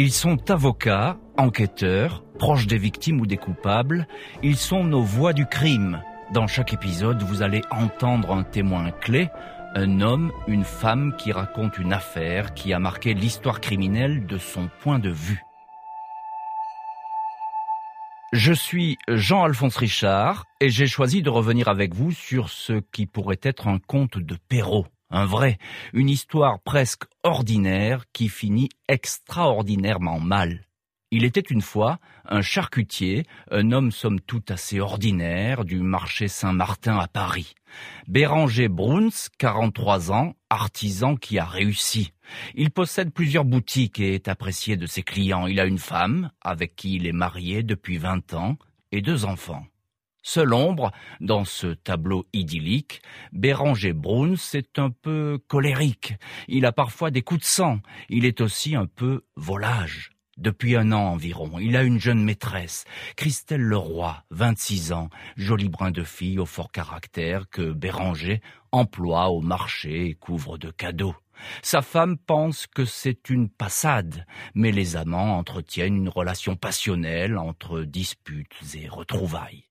Ils sont avocats, enquêteurs, proches des victimes ou des coupables. Ils sont nos voix du crime. Dans chaque épisode, vous allez entendre un témoin clé, un homme, une femme qui raconte une affaire qui a marqué l'histoire criminelle de son point de vue. Je suis Jean-Alphonse Richard et j'ai choisi de revenir avec vous sur ce qui pourrait être un conte de Perrault. Un vrai, une histoire presque ordinaire qui finit extraordinairement mal. Il était une fois un charcutier, un homme somme toute assez ordinaire du marché Saint-Martin à Paris. Béranger Bruns, 43 ans, artisan qui a réussi. Il possède plusieurs boutiques et est apprécié de ses clients. Il a une femme, avec qui il est marié depuis 20 ans, et deux enfants. Seul ombre, dans ce tableau idyllique, Béranger Bruns est un peu colérique. Il a parfois des coups de sang. Il est aussi un peu volage. Depuis un an environ, il a une jeune maîtresse, Christelle Leroy, 26 ans, jolie brin de fille au fort caractère que Béranger emploie au marché et couvre de cadeaux. Sa femme pense que c'est une passade, mais les amants entretiennent une relation passionnelle entre disputes et retrouvailles.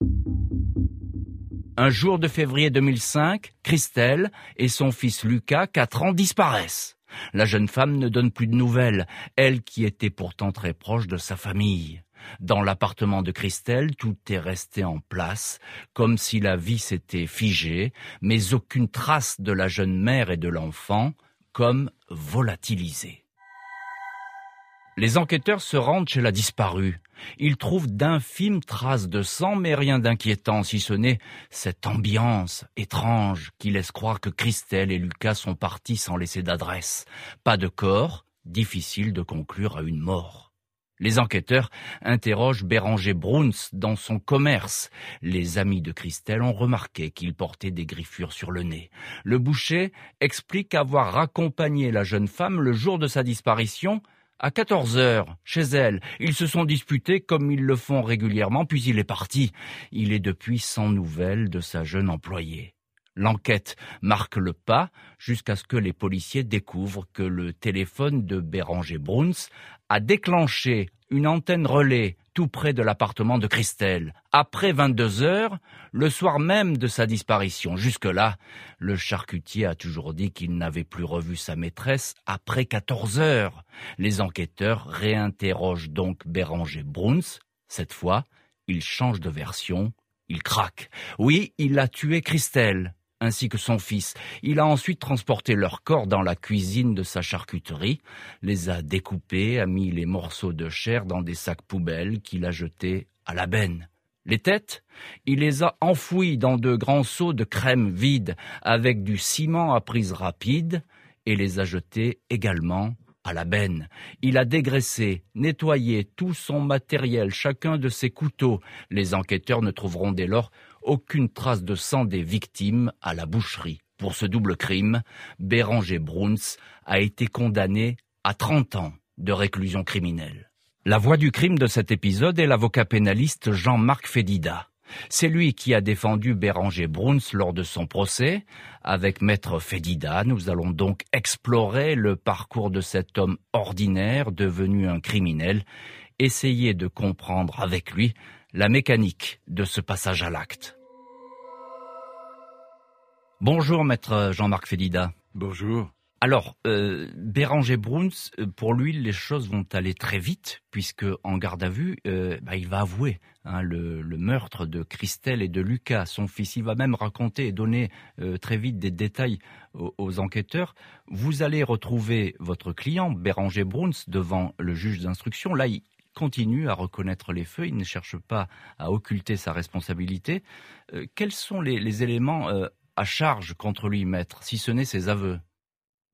Un jour de février 2005, Christelle et son fils Lucas, 4 ans, disparaissent. La jeune femme ne donne plus de nouvelles, elle qui était pourtant très proche de sa famille. Dans l'appartement de Christelle, tout est resté en place, comme si la vie s'était figée, mais aucune trace de la jeune mère et de l'enfant, comme volatilisée. Les enquêteurs se rendent chez la disparue. Ils trouvent d'infimes traces de sang, mais rien d'inquiétant, si ce n'est cette ambiance étrange qui laisse croire que Christelle et Lucas sont partis sans laisser d'adresse. Pas de corps, difficile de conclure à une mort. Les enquêteurs interrogent Béranger Bruns dans son commerce. Les amis de Christelle ont remarqué qu'il portait des griffures sur le nez. Le boucher explique avoir raccompagné la jeune femme le jour de sa disparition à 14 heures, chez elle, ils se sont disputés comme ils le font régulièrement, puis il est parti. Il est depuis sans nouvelles de sa jeune employée. L'enquête marque le pas jusqu'à ce que les policiers découvrent que le téléphone de Béranger Bruns a déclenché une antenne relais tout près de l'appartement de Christelle, après 22 heures, le soir même de sa disparition. Jusque-là, le charcutier a toujours dit qu'il n'avait plus revu sa maîtresse après 14 heures. Les enquêteurs réinterrogent donc Béranger Bruns. Cette fois, il change de version, il craque. Oui, il a tué Christelle ainsi que son fils. Il a ensuite transporté leur corps dans la cuisine de sa charcuterie, les a découpés, a mis les morceaux de chair dans des sacs poubelles qu'il a jetés à la benne. Les têtes, il les a enfouies dans de grands seaux de crème vide avec du ciment à prise rapide et les a jetées également à la benne. Il a dégraissé, nettoyé tout son matériel, chacun de ses couteaux. Les enquêteurs ne trouveront dès lors aucune trace de sang des victimes à la boucherie. Pour ce double crime, Béranger Bruns a été condamné à 30 ans de réclusion criminelle. La voix du crime de cet épisode est l'avocat pénaliste Jean-Marc Fédida. C'est lui qui a défendu Béranger Bruns lors de son procès. Avec maître Fédida, nous allons donc explorer le parcours de cet homme ordinaire devenu un criminel, essayer de comprendre avec lui la mécanique de ce passage à l'acte. Bonjour maître Jean-Marc Fédida. Bonjour. Alors, euh, Béranger Bruns, euh, pour lui, les choses vont aller très vite, puisque en garde à vue, euh, bah, il va avouer hein, le, meurtre de Christelle et de Lucas, son fils. Il va même raconter et donner très vite des détails aux, enquêteurs. Vous allez retrouver votre client, Béranger Bruns, devant le juge d'instruction. Là, il continue à reconnaître les faits, il ne cherche pas à occulter sa responsabilité. quels sont les, les éléments à charge contre lui, maître, si ce n'est ses aveux.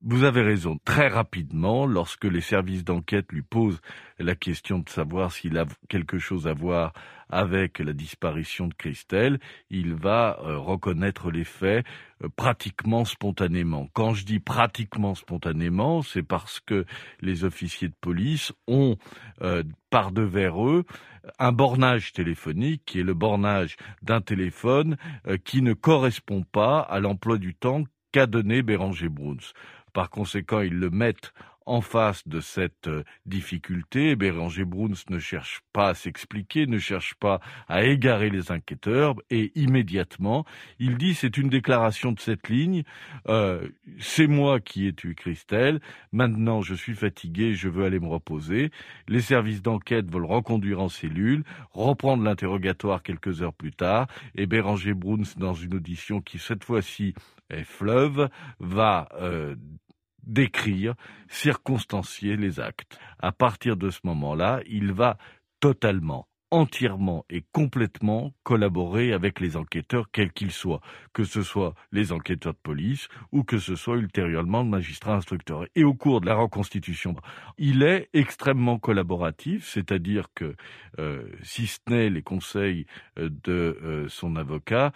Vous avez raison. Très rapidement, lorsque les services d'enquête lui posent la question de savoir s'il a quelque chose à voir avec la disparition de Christelle, il va euh, reconnaître les faits euh, pratiquement spontanément. Quand je dis pratiquement spontanément, c'est parce que les officiers de police ont euh, par devers eux un bornage téléphonique qui est le bornage d'un téléphone qui ne correspond pas à l'emploi du temps qu'a donné Béranger Bruns. Par conséquent, ils le mettent en face de cette euh, difficulté, Béranger Bruns ne cherche pas à s'expliquer, ne cherche pas à égarer les enquêteurs, et immédiatement, il dit c'est une déclaration de cette ligne, euh, c'est moi qui ai tué Christelle, maintenant je suis fatigué, je veux aller me reposer. Les services d'enquête veulent reconduire en cellule, reprendre l'interrogatoire quelques heures plus tard, et Béranger Bruns, dans une audition qui cette fois-ci est fleuve, va euh, décrire, circonstancier les actes. À partir de ce moment-là, il va totalement entièrement et complètement collaborer avec les enquêteurs, quels qu'ils soient, que ce soit les enquêteurs de police ou que ce soit ultérieurement le magistrat instructeur. Et au cours de la reconstitution, il est extrêmement collaboratif, c'est-à-dire que euh, si ce n'est les conseils euh, de euh, son avocat,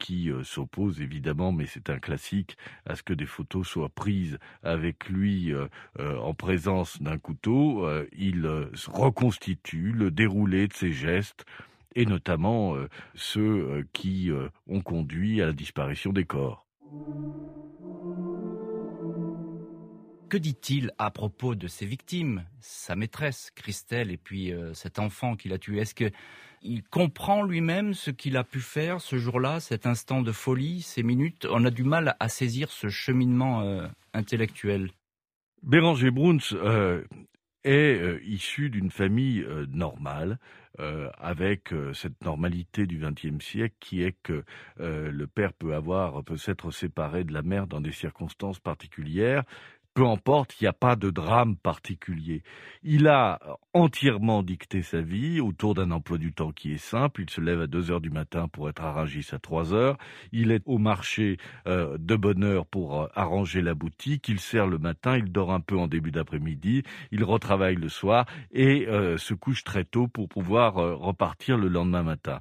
qui s'oppose évidemment, mais c'est un classique, à ce que des photos soient prises avec lui en présence d'un couteau, il reconstitue le déroulé de ses gestes, et notamment euh, ceux euh, qui euh, ont conduit à la disparition des corps. Que dit-il à propos de ses victimes, sa maîtresse Christelle et puis cet enfant qu'il a tué? Est-ce qu'il comprend lui-même ce qu'il a pu faire ce jour-là, cet instant de folie, ces minutes? On a du mal à saisir ce cheminement intellectuel. Béranger Bruns est euh, issu d'une famille euh, normale, euh, avec cette normalité du XXe siècle qui est que le père peut avoir peut s'être séparé de la mère dans des circonstances particulières, peu importe, il n'y a pas de drame particulier. Il a entièrement dicté sa vie autour d'un emploi du temps qui est simple. Il se lève à 2 heures du matin pour être à à 3 heures. Il est au marché euh, de bonne heure pour euh, arranger la boutique. Il sert le matin, il dort un peu en début d'après-midi, il retravaille le soir et euh, se couche très tôt pour pouvoir repartir le lendemain matin.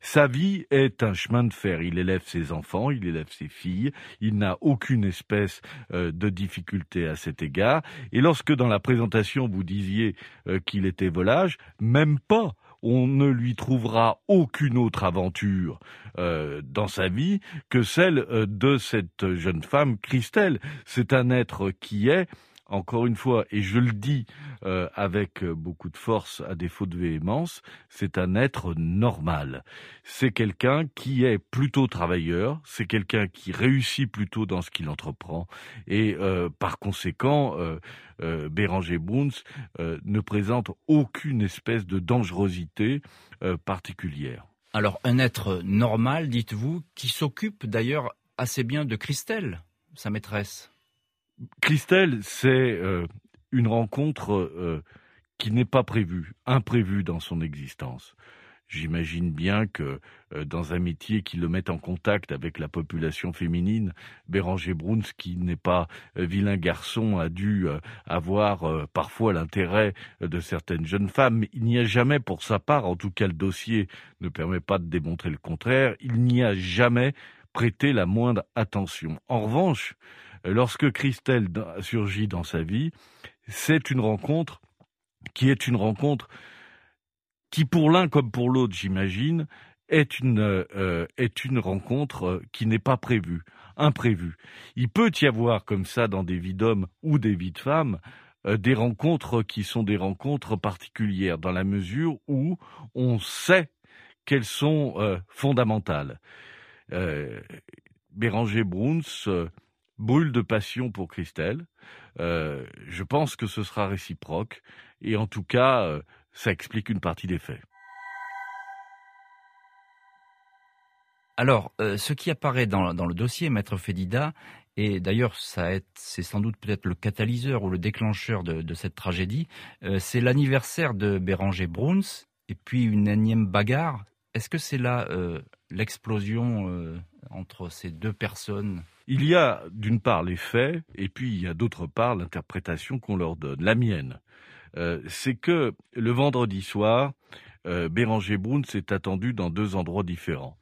Sa vie est un chemin de fer. Il élève ses enfants, il élève ses filles. Il n'a aucune espèce de difficulté à cet égard. Et lorsque dans la présentation vous disiez euh, qu'il était volage, même pas on ne lui trouvera aucune autre aventure euh, dans sa vie que celle euh, de cette jeune femme Christelle. C'est un être qui est encore une fois, et je le dis euh, avec beaucoup de force à défaut de véhémence, c'est un être normal. C'est quelqu'un qui est plutôt travailleur, c'est quelqu'un qui réussit plutôt dans ce qu'il entreprend, et euh, par conséquent, euh, Béranger Bruns ne présente aucune espèce de dangerosité particulière. Alors un être normal, dites-vous, qui s'occupe d'ailleurs assez bien de Christelle, sa maîtresse. Christelle, c'est euh, une rencontre euh, qui n'est pas prévue, imprévue dans son existence. J'imagine bien que euh, dans un métier qui le met en contact avec la population féminine, Béranger Bruns, qui n'est pas vilain garçon, a dû avoir parfois l'intérêt de certaines jeunes femmes. Il n'y a jamais, pour sa part, en tout cas le dossier ne permet pas de démontrer le contraire, il n'y a jamais prêté la moindre attention. En revanche, lorsque Christelle surgit dans sa vie, c'est une rencontre qui est une rencontre qui, pour l'un comme pour l'autre, j'imagine, est une, euh, est une rencontre euh, qui n'est pas prévue, imprévue. Il peut y avoir comme ça dans des vies d'hommes ou des vies de femmes euh, des rencontres qui sont des rencontres particulières dans la mesure où on sait qu'elles sont fondamentales. Béranger Bruns brûle de passion pour Christelle. Euh, je pense que ce sera réciproque et en tout cas, euh, ça explique une partie des faits. Alors, euh, ce qui apparaît dans, le dossier, Maître Fédida, et d'ailleurs, c'est sans doute peut-être le catalyseur ou le déclencheur de, cette tragédie, c'est l'anniversaire de Béranger Bruns et puis une énième bagarre. Est-ce que c'est là l'explosion entre ces deux personnes? Il y a d'une part les faits, et puis il y a d'autre part l'interprétation qu'on leur donne. La mienne, euh, c'est que le vendredi soir, euh, Béranger Bruns est attendu dans deux endroits différents.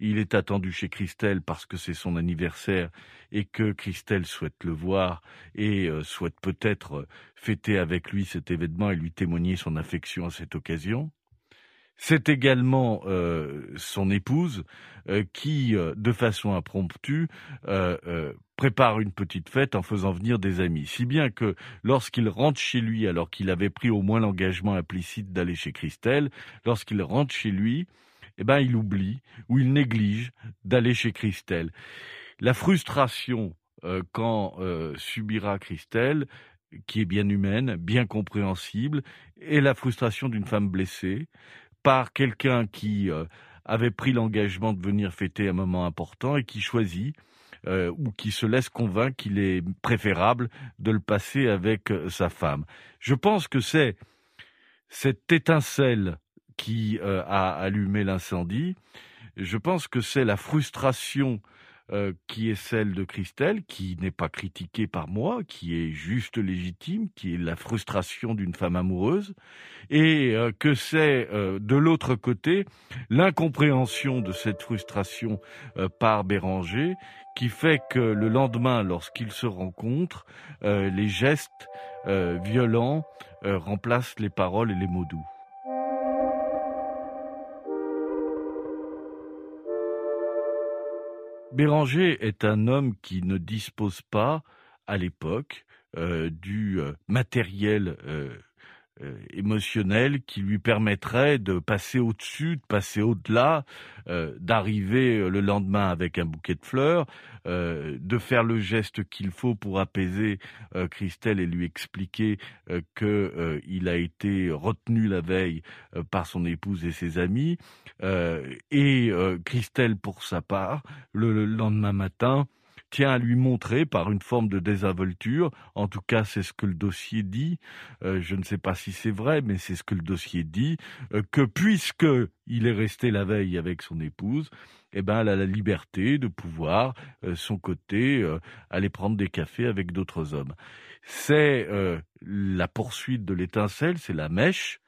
Il est attendu chez Christelle parce que c'est son anniversaire et que Christelle souhaite le voir et euh, souhaite peut-être fêter avec lui cet événement et lui témoigner son affection à cette occasion. C'est également son épouse qui, de façon impromptue, prépare une petite fête en faisant venir des amis. Si bien que lorsqu'il rentre chez lui, alors qu'il avait pris au moins l'engagement implicite d'aller chez Christelle, lorsqu'il rentre chez lui, eh ben, il oublie ou il néglige d'aller chez Christelle. La frustration euh, quand euh, subira Christelle, qui est bien humaine, bien compréhensible, et la frustration d'une femme blessée par quelqu'un qui euh, avait pris l'engagement de venir fêter un moment important et qui choisit ou qui se laisse convaincre qu'il est préférable de le passer avec sa femme. Je pense que c'est cette étincelle qui a allumé l'incendie. Je pense que c'est la frustration euh, qui est celle de Christelle, qui n'est pas critiquée par moi, qui est juste légitime, qui est la frustration d'une femme amoureuse, et euh, que c'est euh, de l'autre côté l'incompréhension de cette frustration par Béranger, qui fait que le lendemain, lorsqu'ils se rencontrent, les gestes violents remplacent les paroles et les mots doux. Béranger est un homme qui ne dispose pas, à l'époque, euh, du euh, matériel euh, émotionnel qui lui permettrait de passer au-dessus, de passer au-delà, euh, d'arriver euh, le lendemain avec un bouquet de fleurs, de faire le geste qu'il faut pour apaiser Christelle et lui expliquer qu'il a été retenu la veille par son épouse et ses amis, et Christelle pour sa part, le lendemain matin, tient à lui montrer par une forme de désinvolture, en tout cas c'est ce que le dossier dit, euh, je ne sais pas si c'est vrai, mais c'est ce que le dossier dit, euh, que puisque il est resté la veille avec son épouse, eh ben, elle a la liberté de pouvoir, euh, son côté, aller prendre des cafés avec d'autres hommes. C'est la poursuite de l'étincelle, c'est la mèche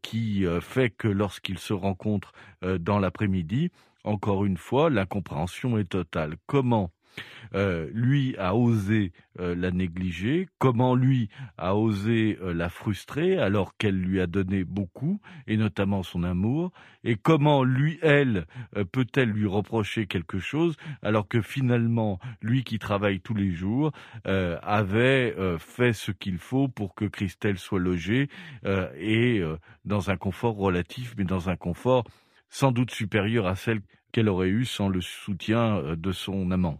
qui fait que lorsqu'ils se rencontrent dans l'après-midi, encore une fois, l'incompréhension est totale. Comment euh, lui a osé euh, la négliger, comment lui a osé euh, la frustrer alors qu'elle lui a donné beaucoup, et notamment son amour, et comment lui, elle, peut-elle lui reprocher quelque chose alors que finalement, lui qui travaille tous les jours, avait fait ce qu'il faut pour que Christelle soit logée et dans un confort relatif, mais dans un confort sans doute supérieur à celle qu'elle aurait eu sans le soutien de son amant?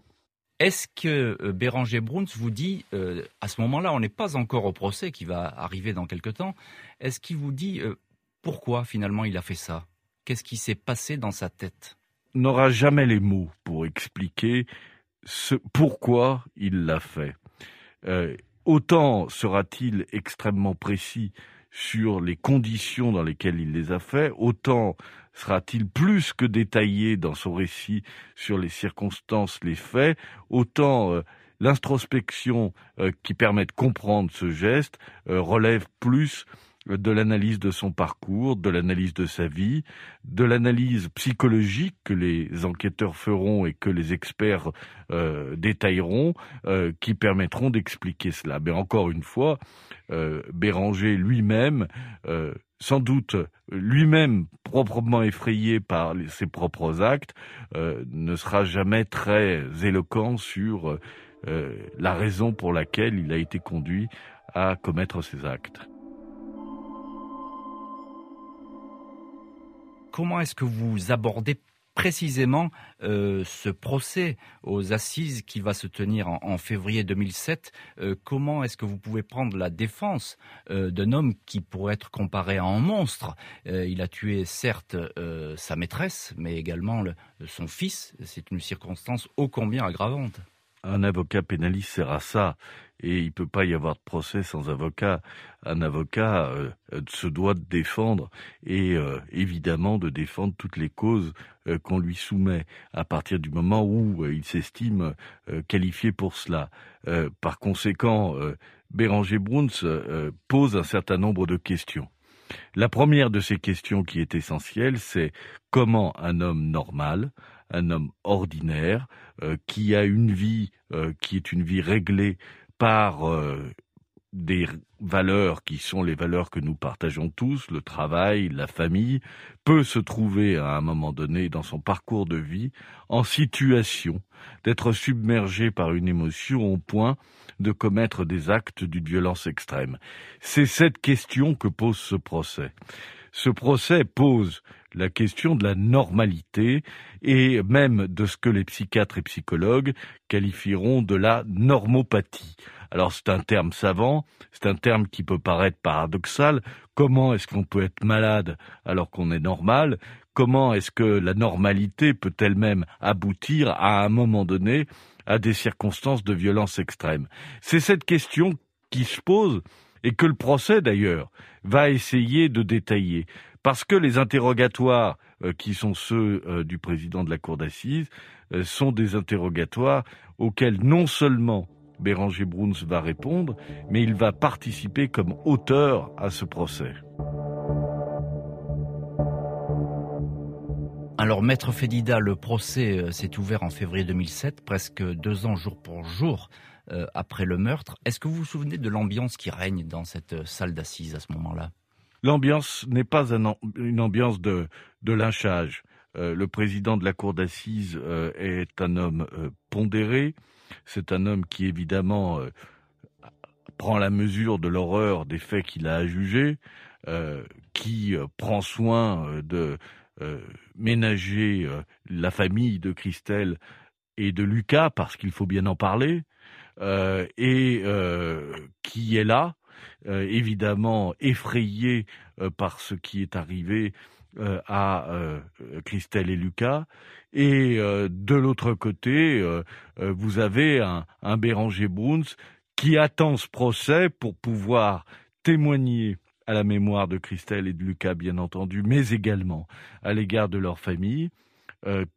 Est-ce que euh, Béranger Bruns vous dit, euh, à ce moment-là, on n'est pas encore au procès qui va arriver dans quelque temps, est-ce qu'il vous dit euh, pourquoi finalement il a fait ça? Qu'est-ce qui s'est passé dans sa tête? N'aura jamais les mots pour expliquer ce, pourquoi il l'a fait. autant sera-t-il extrêmement précis sur les conditions dans lesquelles il les a fait, autant sera-t-il plus que détaillé dans son récit sur les circonstances, les faits, autant euh, l'introspection euh, qui permet de comprendre ce geste euh, relève plus de l'analyse de son parcours, de l'analyse de sa vie, de l'analyse psychologique que les enquêteurs feront et que les experts euh, détailleront, euh, qui permettront d'expliquer cela. Mais encore une fois, euh, Béranger lui-même, sans doute lui-même proprement effrayé par ses propres actes, ne sera jamais très éloquent sur la raison pour laquelle il a été conduit à commettre ces actes. Comment est-ce que vous abordez précisément euh, ce procès aux assises qui va se tenir en, février 2007. Euh, comment est-ce que vous pouvez prendre la défense euh, d'un homme qui pourrait être comparé à un monstre? Il a tué certes sa maîtresse, mais également son fils. C'est une circonstance ô combien aggravante. Un avocat pénaliste sert à ça et il peut pas y avoir de procès sans avocat. Un avocat euh, se doit de défendre et euh, évidemment de défendre toutes les causes euh, qu'on lui soumet à partir du moment où il s'estime qualifié pour cela. par conséquent, Béranger Bruns pose un certain nombre de questions. La première de ces questions qui est essentielle, c'est comment un homme normal, un homme ordinaire, qui a une vie qui est une vie réglée par euh, des valeurs qui sont les valeurs que nous partageons tous, le travail, la famille, peut se trouver à un moment donné dans son parcours de vie en situation d'être submergé par une émotion au point de commettre des actes d'une violence extrême. C'est cette question que pose ce procès. Ce procès pose la question de la normalité et même de ce que les psychiatres et psychologues qualifieront de la normopathie. Alors c'est un terme savant, c'est un terme qui peut paraître paradoxal. Comment est-ce qu'on peut être malade alors qu'on est normal? Comment est-ce que la normalité peut elle-même aboutir à un moment donné à des circonstances de violence extrême C'est cette question qui se pose et que le procès d'ailleurs va essayer de détailler parce que les interrogatoires euh, qui sont ceux euh, du président de la cour d'assises euh, sont des interrogatoires auxquels non seulement Béranger Bruns va répondre, mais il va participer comme auteur à ce procès. Alors, Maître Fédida, le procès s'est ouvert en février 2007, presque deux ans jour pour jour après le meurtre. Est-ce que vous vous souvenez de l'ambiance qui règne dans cette salle d'assises à ce moment-là? L'ambiance n'est pas une ambiance de, lynchage. Euh, le président de la cour d'assises euh, est un homme euh, pondéré. C'est un homme qui évidemment prend la mesure de l'horreur des faits qu'il a à juger, qui prend soin de ménager la famille de Christelle et de Lucas parce qu'il faut bien en parler, et qui est là euh, évidemment effrayé euh, par ce qui est arrivé euh, à Christelle et Lucas. Et de l'autre côté, vous avez un, un Béranger Bruns qui attend ce procès pour pouvoir témoigner à la mémoire de Christelle et de Lucas, bien entendu, mais également à l'égard de leur famille,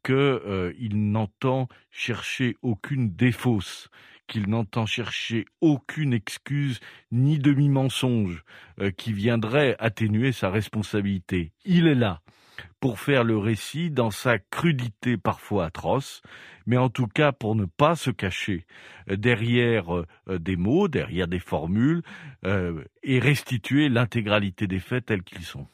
qu'il n'entend chercher aucune défausse qu'il n'entend chercher aucune excuse ni demi-mensonge euh, qui viendrait atténuer sa responsabilité. Il est là pour faire le récit dans sa crudité parfois atroce, mais en tout cas pour ne pas se cacher euh, derrière euh, des mots, derrière des formules, et restituer l'intégralité des faits tels qu'ils sont.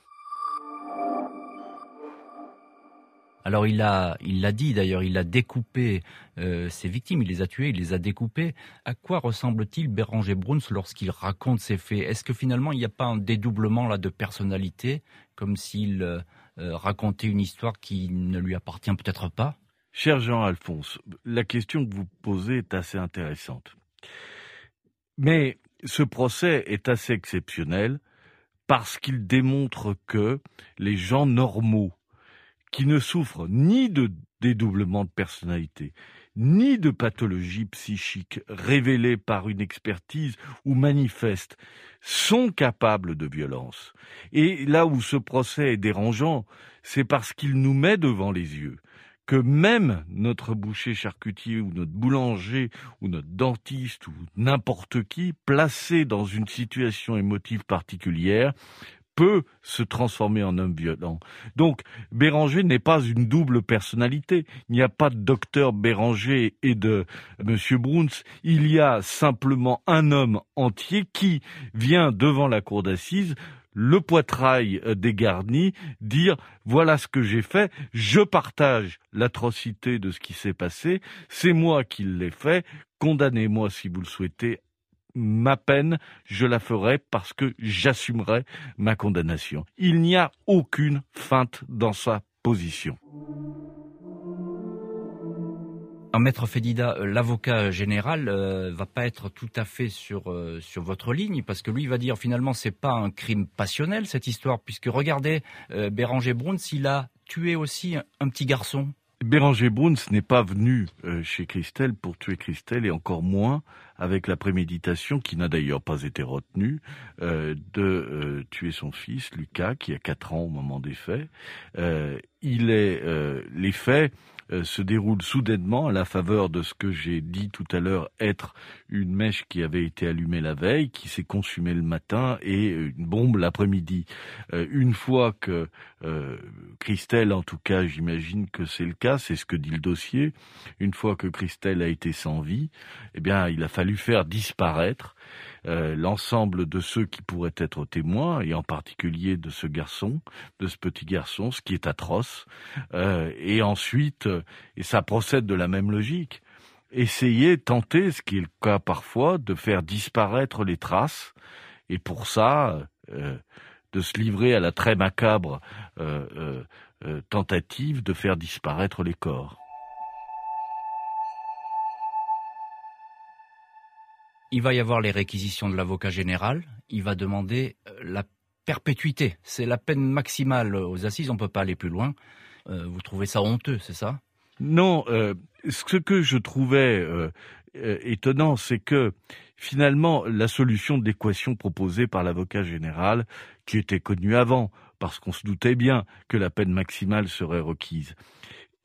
Alors il a, il l'a dit d'ailleurs, il a découpé euh, ses victimes, il les a tuées, il les a découpées. À quoi ressemble-t-il Béranger Bruns lorsqu'il raconte ses faits? Est-ce que finalement il n'y a pas un dédoublement là de personnalité, comme s'il euh, euh, racontait une histoire qui ne lui appartient peut-être pas Cher Jean-Alphonse, la question que vous posez est assez intéressante. Mais ce procès est assez exceptionnel parce qu'il démontre que les gens normaux qui ne souffrent ni de dédoublement de personnalité, ni de pathologie psychique révélée par une expertise ou manifeste, sont capables de violence. Et là où ce procès est dérangeant, c'est parce qu'il nous met devant les yeux que même notre boucher charcutier ou notre boulanger ou notre dentiste ou n'importe qui, placé dans une situation émotive particulière, peut se transformer en homme violent. Donc, Béranger n'est pas une double personnalité. Il n'y a pas de docteur Béranger et de Monsieur Bruns. Il y a simplement un homme entier qui vient devant la cour d'assises le poitrail dégarni, dire voilà ce que j'ai fait, je partage l'atrocité de ce qui s'est passé, c'est moi qui l'ai fait, condamnez-moi si vous le souhaitez ma peine, je la ferai parce que j'assumerai ma condamnation. Il n'y a aucune feinte dans sa position. Maître Fédida, euh, l'avocat général euh, va pas être tout à fait sur euh, sur votre ligne parce que lui va dire finalement c'est pas un crime passionnel cette histoire puisque regardez Béranger Bruns il a tué aussi un petit garçon Béranger Bruns n'est pas venu euh, chez Christelle pour tuer Christelle et encore moins avec la préméditation qui n'a d'ailleurs pas été retenue euh, de euh, tuer son fils Lucas qui a 4 ans au moment des faits. Il est les faits euh, se déroule soudainement à la faveur de ce que j'ai dit tout à l'heure être une mèche qui avait été allumée la veille, qui s'est consumée le matin et une bombe l'après-midi. Euh, une fois que euh, Christelle, en tout cas, j'imagine que c'est le cas, c'est ce que dit le dossier, une fois que Christelle a été sans vie, eh bien, il a fallu faire disparaître euh, l'ensemble de ceux qui pourraient être témoins, et en particulier de ce garçon, de ce petit garçon, ce qui est atroce. Euh, et ensuite, et ça procède de la même logique, essayer, tenter, ce qui est le cas parfois, de faire disparaître les traces, et pour ça, de se livrer à la très macabre tentative de faire disparaître les corps. Il va y avoir les réquisitions de l'avocat général. Il va demander euh, la perpétuité. C'est la peine maximale aux assises. On ne peut pas aller plus loin. Euh, vous trouvez ça honteux, c'est ça? Non. Euh, ce que je trouvais étonnant, c'est que finalement, la solution d'équation proposée par l'avocat général, qui était connue avant, parce qu'on se doutait bien que la peine maximale serait requise,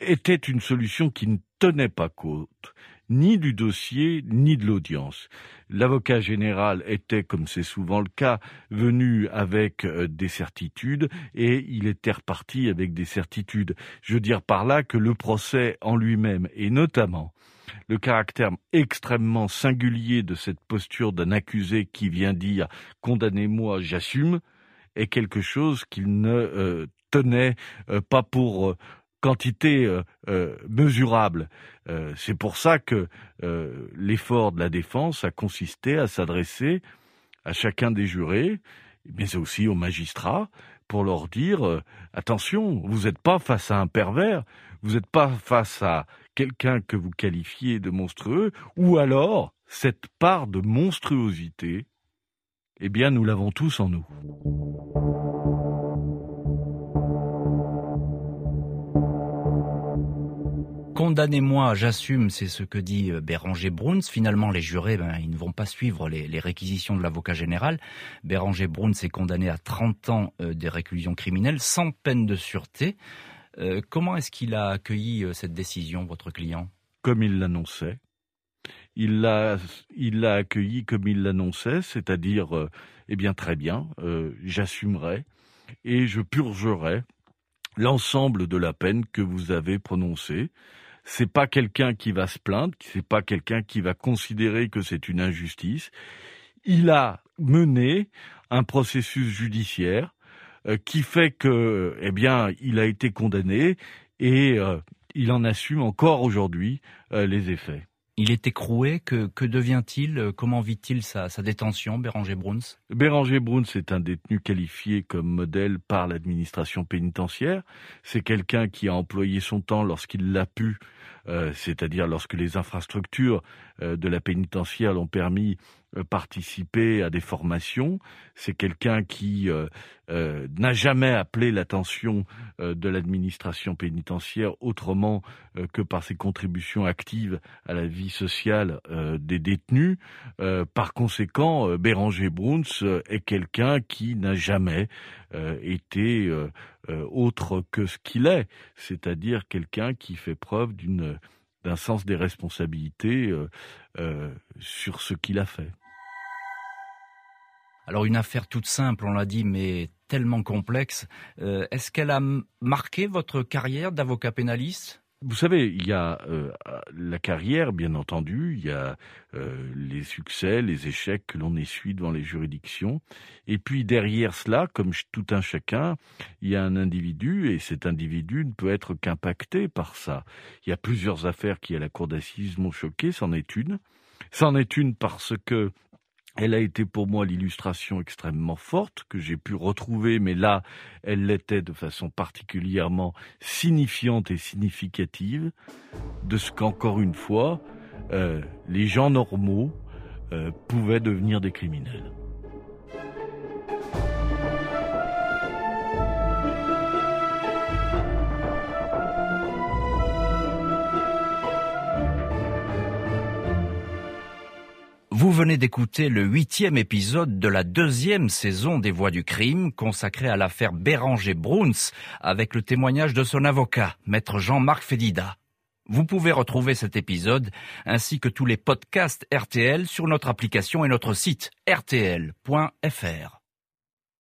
était une solution qui ne tenait pas compte ni du dossier, ni de l'audience. L'avocat général était, comme c'est souvent le cas, venu avec euh, des certitudes et il était reparti avec des certitudes. Je veux dire par là que le procès en lui-même, et notamment le caractère extrêmement singulier de cette posture d'un accusé qui vient dire condamnez-moi, j'assume, est quelque chose qu'il ne euh, tenait euh, pas pour quantité euh, euh, mesurable. Euh, c'est pour ça que l'effort de la défense a consisté à s'adresser à chacun des jurés, mais aussi aux magistrats, pour leur dire attention, vous n'êtes pas face à un pervers, vous n'êtes pas face à quelqu'un que vous qualifiez de monstrueux, ou alors cette part de monstruosité, eh bien nous l'avons tous en nous. Condamnez-moi, j'assume, c'est ce que dit euh, Béranger Bruns. Finalement, les jurés, ben, ils ne vont pas suivre les, réquisitions de l'avocat général. Béranger Bruns est condamné à 30 ans euh, de réclusion criminelle sans peine de sûreté. Euh, comment est-ce qu'il a accueilli cette décision, votre client? Comme il l'annonçait. Il l'a, il l'a accueilli comme il l'annonçait, c'est-à-dire, eh bien, très bien, j'assumerai et je purgerai l'ensemble de la peine que vous avez prononcée c'est pas quelqu'un qui va se plaindre, c'est pas quelqu'un qui va considérer que c'est une injustice. Il a mené un processus judiciaire euh, qui fait que, eh bien, il a été condamné et euh, il en assume encore aujourd'hui euh, les effets. Il est écroué. Que, que devient-il? Comment vit-il sa, sa, détention, Béranger Bruns? Béranger Bruns est un détenu qualifié comme modèle par l'administration pénitentiaire. C'est quelqu'un qui a employé son temps lorsqu'il l'a pu c'est-à-dire lorsque les infrastructures euh, de la pénitentiaire l'ont permis euh, participer à des formations. C'est quelqu'un qui n'a jamais appelé l'attention de l'administration pénitentiaire autrement que par ses contributions actives à la vie sociale des détenus. par conséquent, Béranger Bruns est quelqu'un qui n'a jamais été autre que ce qu'il est, c'est-à-dire quelqu'un qui fait preuve d'un sens des responsabilités euh, euh, sur ce qu'il a fait. Alors une affaire toute simple, on l'a dit, mais tellement complexe. Euh, est-ce qu'elle a marqué votre carrière d'avocat pénaliste? Vous savez, il y a euh, la carrière, bien entendu, il y a euh, les succès, les échecs que l'on essuie devant les juridictions, et puis derrière cela, comme tout un chacun, il y a un individu, et cet individu ne peut être qu'impacté par ça. Il y a plusieurs affaires qui, à la cour d'assises, m'ont choqué, c'en est une. C'en est une parce que elle a été pour moi l'illustration extrêmement forte que j'ai pu retrouver, mais là, elle l'était de façon particulièrement signifiante et significative de ce qu'encore une fois, euh, les gens normaux euh, pouvaient devenir des criminels. Vous venez d'écouter le huitième épisode de la deuxième saison des Voix du crime consacrée à l'affaire Béranger Bruns avec le témoignage de son avocat, maître Jean-Marc Fédida. Vous pouvez retrouver cet épisode ainsi que tous les podcasts RTL sur notre application et notre site rtl.fr.